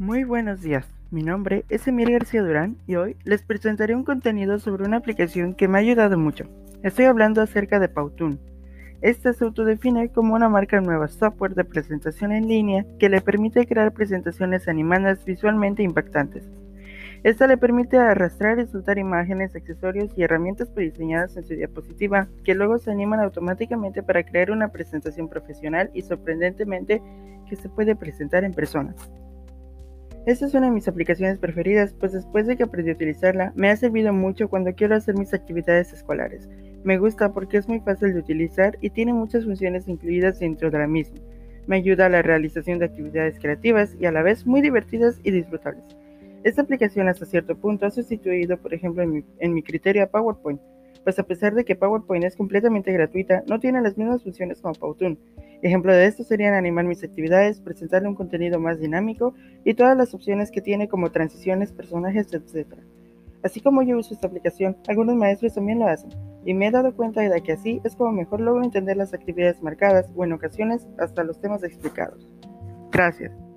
Muy buenos días, mi nombre es Emil García Durán y hoy les presentaré un contenido sobre una aplicación que me ha ayudado mucho. Estoy hablando acerca de Powtoon. Esta se autodefine como una marca nueva software de presentación en línea que le permite crear presentaciones animadas visualmente impactantes. Esta le permite arrastrar y soltar imágenes, accesorios y herramientas prediseñadas en su diapositiva que luego se animan automáticamente para crear una presentación profesional y sorprendentemente que se puede presentar en persona. Esta es una de mis aplicaciones preferidas, pues después de que aprendí a utilizarla, me ha servido mucho cuando quiero hacer mis actividades escolares. Me gusta porque es muy fácil de utilizar y tiene muchas funciones incluidas dentro de la misma. Me ayuda a la realización de actividades creativas y a la vez muy divertidas y disfrutables. Esta aplicación hasta cierto punto ha sustituido, por ejemplo, en mi, en mi criterio a PowerPoint, pues a pesar de que PowerPoint es completamente gratuita, no tiene las mismas funciones como Powtoon. Ejemplo de esto serían animar mis actividades, presentarle un contenido más dinámico y todas las opciones que tiene como transiciones, personajes, etc. Así como yo uso esta aplicación, algunos maestros también lo hacen, y me he dado cuenta de que así es como mejor logro entender las actividades marcadas o en ocasiones hasta los temas explicados. Gracias.